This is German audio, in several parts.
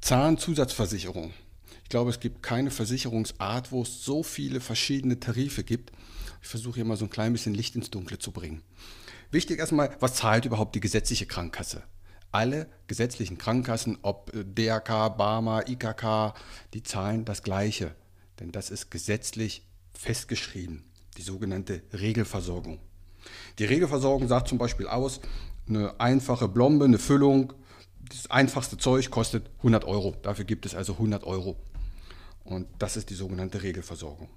Zahnzusatzversicherung. Ich glaube, es gibt keine Versicherungsart, wo es so viele verschiedene Tarife gibt. Ich versuche hier mal so ein klein bisschen Licht ins Dunkle zu bringen. Wichtig erstmal, was zahlt überhaupt die gesetzliche Krankenkasse? Alle gesetzlichen Krankenkassen, ob DRK, Barmer, IKK, die zahlen das Gleiche. Denn das ist gesetzlich festgeschrieben, die sogenannte Regelversorgung. Die Regelversorgung sagt zum Beispiel aus, eine einfache Blombe, eine Füllung, das einfachste Zeug kostet 100 Euro. Dafür gibt es also 100 Euro. Und das ist die sogenannte Regelversorgung.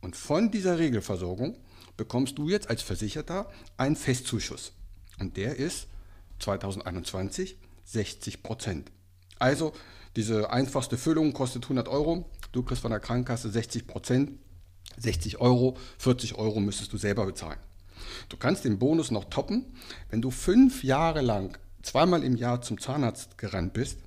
Und von dieser Regelversorgung bekommst du jetzt als Versicherter einen Festzuschuss. Und der ist 2021 60 Prozent. Also diese einfachste Füllung kostet 100 Euro. Du kriegst von der Krankenkasse 60 Prozent. 60 Euro, 40 Euro müsstest du selber bezahlen. Du kannst den Bonus noch toppen, wenn du fünf Jahre lang zweimal im Jahr zum Zahnarzt gerannt bist,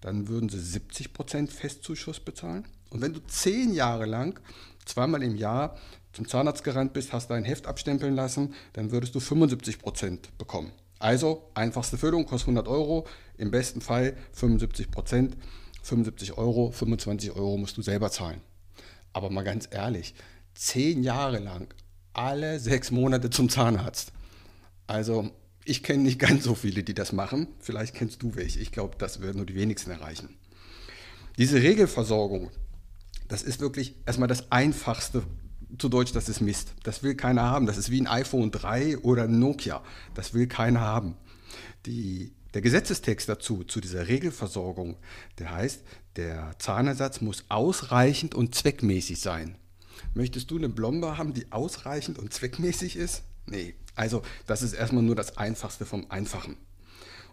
dann würden sie 70% Festzuschuss bezahlen. Und wenn du zehn Jahre lang zweimal im Jahr zum Zahnarzt gerannt bist, hast dein Heft abstempeln lassen, dann würdest du 75% bekommen. Also einfachste Füllung kostet 100 Euro, im besten Fall 75% 75 Euro, 25 Euro musst du selber zahlen. Aber mal ganz ehrlich, zehn Jahre lang alle sechs Monate zum Zahnarzt. Also ich kenne nicht ganz so viele, die das machen. Vielleicht kennst du welche. Ich glaube, das werden nur die wenigsten erreichen. Diese Regelversorgung, das ist wirklich erstmal das Einfachste zu Deutsch, das ist Mist. Das will keiner haben. Das ist wie ein iPhone 3 oder ein Nokia. Das will keiner haben. Die, der Gesetzestext dazu, zu dieser Regelversorgung, der heißt, der Zahnersatz muss ausreichend und zweckmäßig sein. Möchtest du eine Blombe haben, die ausreichend und zweckmäßig ist? Nee, also das ist erstmal nur das Einfachste vom Einfachen.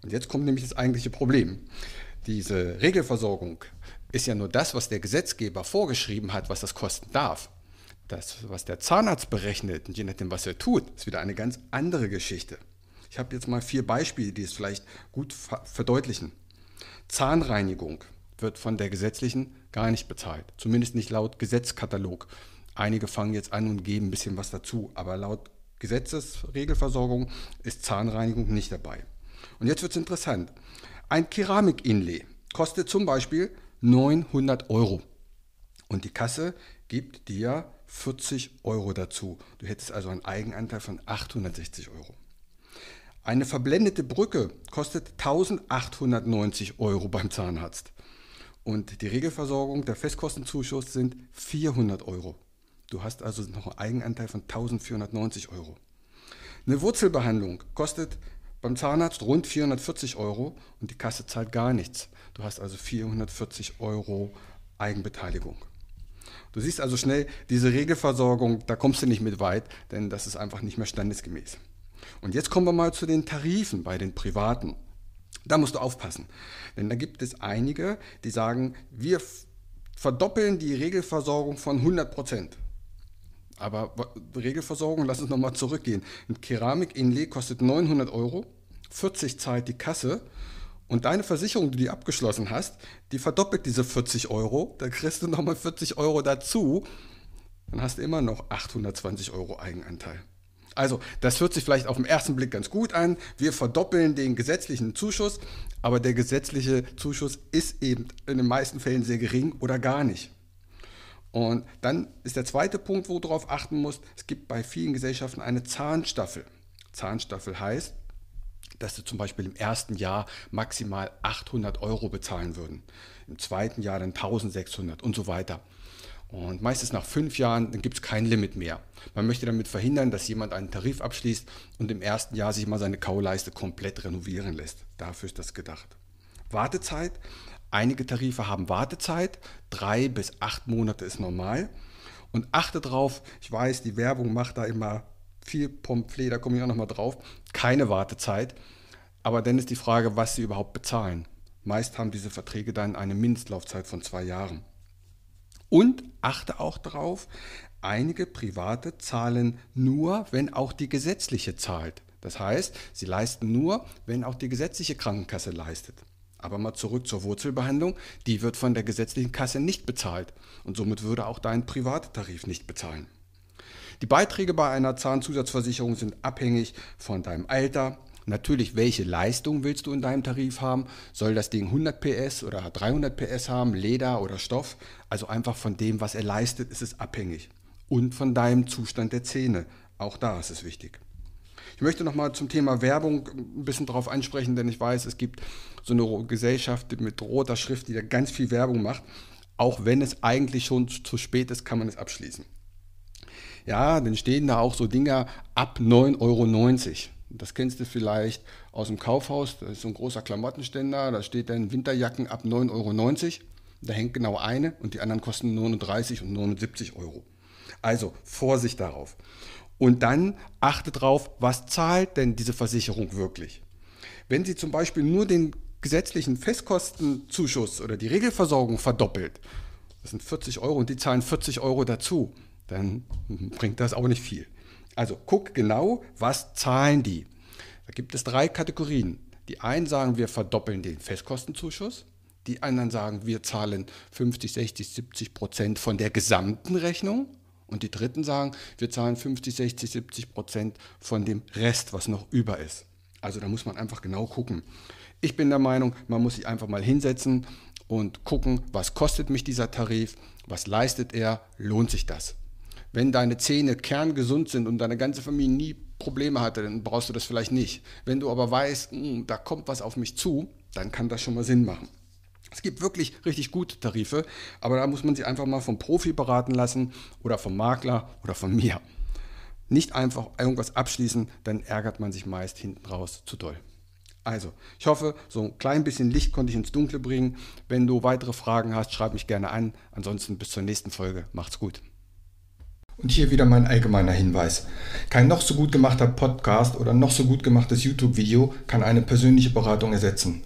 Und jetzt kommt nämlich das eigentliche Problem. Diese Regelversorgung ist ja nur das, was der Gesetzgeber vorgeschrieben hat, was das kosten darf. Das, was der Zahnarzt berechnet, und je nachdem, was er tut, ist wieder eine ganz andere Geschichte. Ich habe jetzt mal vier Beispiele, die es vielleicht gut verdeutlichen. Zahnreinigung wird von der gesetzlichen gar nicht bezahlt, zumindest nicht laut Gesetzkatalog. Einige fangen jetzt an und geben ein bisschen was dazu, aber laut Gesetzesregelversorgung ist Zahnreinigung nicht dabei. Und jetzt wird es interessant. Ein Keramikinlay kostet zum Beispiel 900 Euro. Und die Kasse gibt dir 40 Euro dazu. Du hättest also einen Eigenanteil von 860 Euro. Eine verblendete Brücke kostet 1890 Euro beim Zahnarzt. Und die Regelversorgung, der Festkostenzuschuss sind 400 Euro. Du hast also noch einen Eigenanteil von 1490 Euro. Eine Wurzelbehandlung kostet beim Zahnarzt rund 440 Euro und die Kasse zahlt gar nichts. Du hast also 440 Euro Eigenbeteiligung. Du siehst also schnell, diese Regelversorgung, da kommst du nicht mit weit, denn das ist einfach nicht mehr standesgemäß. Und jetzt kommen wir mal zu den Tarifen bei den Privaten. Da musst du aufpassen, denn da gibt es einige, die sagen, wir verdoppeln die Regelversorgung von 100 Prozent. Aber Regelversorgung, lass uns nochmal zurückgehen. Ein Keramik-Inlay kostet 900 Euro, 40 zahlt die Kasse und deine Versicherung, die du abgeschlossen hast, die verdoppelt diese 40 Euro, da kriegst du nochmal 40 Euro dazu, dann hast du immer noch 820 Euro Eigenanteil. Also, das hört sich vielleicht auf den ersten Blick ganz gut an. Wir verdoppeln den gesetzlichen Zuschuss, aber der gesetzliche Zuschuss ist eben in den meisten Fällen sehr gering oder gar nicht. Und dann ist der zweite Punkt, wo du darauf achten musst, es gibt bei vielen Gesellschaften eine Zahnstaffel. Zahnstaffel heißt, dass sie zum Beispiel im ersten Jahr maximal 800 Euro bezahlen würden, im zweiten Jahr dann 1600 und so weiter. Und meistens nach fünf Jahren gibt es kein Limit mehr. Man möchte damit verhindern, dass jemand einen Tarif abschließt und im ersten Jahr sich mal seine Kauleiste komplett renovieren lässt. Dafür ist das gedacht. Wartezeit. Einige Tarife haben Wartezeit. Drei bis acht Monate ist normal. Und achte drauf, ich weiß, die Werbung macht da immer viel Pommes da komme ich auch nochmal drauf. Keine Wartezeit. Aber dann ist die Frage, was sie überhaupt bezahlen. Meist haben diese Verträge dann eine Mindestlaufzeit von zwei Jahren. Und achte auch darauf, einige Private zahlen nur, wenn auch die gesetzliche zahlt. Das heißt, sie leisten nur, wenn auch die gesetzliche Krankenkasse leistet. Aber mal zurück zur Wurzelbehandlung, die wird von der gesetzlichen Kasse nicht bezahlt und somit würde auch dein privater Tarif nicht bezahlen. Die Beiträge bei einer Zahnzusatzversicherung sind abhängig von deinem Alter, Natürlich, welche Leistung willst du in deinem Tarif haben? Soll das Ding 100 PS oder 300 PS haben, Leder oder Stoff? Also einfach von dem, was er leistet, ist es abhängig. Und von deinem Zustand der Zähne. Auch da ist es wichtig. Ich möchte nochmal zum Thema Werbung ein bisschen darauf ansprechen, denn ich weiß, es gibt so eine Gesellschaft mit roter Schrift, die da ganz viel Werbung macht. Auch wenn es eigentlich schon zu spät ist, kann man es abschließen. Ja, dann stehen da auch so Dinger ab 9,90 Euro. Das kennst du vielleicht aus dem Kaufhaus. Da ist so ein großer Klamottenständer. Da steht dann Winterjacken ab 9,90 Euro. Da hängt genau eine und die anderen kosten 39 und 79 Euro. Also Vorsicht darauf. Und dann achte darauf, was zahlt denn diese Versicherung wirklich? Wenn sie zum Beispiel nur den gesetzlichen Festkostenzuschuss oder die Regelversorgung verdoppelt, das sind 40 Euro und die zahlen 40 Euro dazu, dann bringt das auch nicht viel. Also guck genau, was zahlen die. Da gibt es drei Kategorien. Die einen sagen, wir verdoppeln den Festkostenzuschuss. Die anderen sagen, wir zahlen 50, 60, 70 Prozent von der gesamten Rechnung. Und die dritten sagen, wir zahlen 50, 60, 70 Prozent von dem Rest, was noch über ist. Also da muss man einfach genau gucken. Ich bin der Meinung, man muss sich einfach mal hinsetzen und gucken, was kostet mich dieser Tarif, was leistet er, lohnt sich das. Wenn deine Zähne kerngesund sind und deine ganze Familie nie Probleme hatte, dann brauchst du das vielleicht nicht. Wenn du aber weißt, mh, hm, da kommt was auf mich zu, dann kann das schon mal Sinn machen. Es gibt wirklich richtig gute Tarife, aber da muss man sich einfach mal vom Profi beraten lassen oder vom Makler oder von mir. Nicht einfach irgendwas abschließen, dann ärgert man sich meist hinten raus zu doll. Also, ich hoffe, so ein klein bisschen Licht konnte ich ins Dunkle bringen. Wenn du weitere Fragen hast, schreib mich gerne an. Ansonsten bis zur nächsten Folge. Macht's gut. Und hier wieder mein allgemeiner Hinweis. Kein noch so gut gemachter Podcast oder noch so gut gemachtes YouTube-Video kann eine persönliche Beratung ersetzen.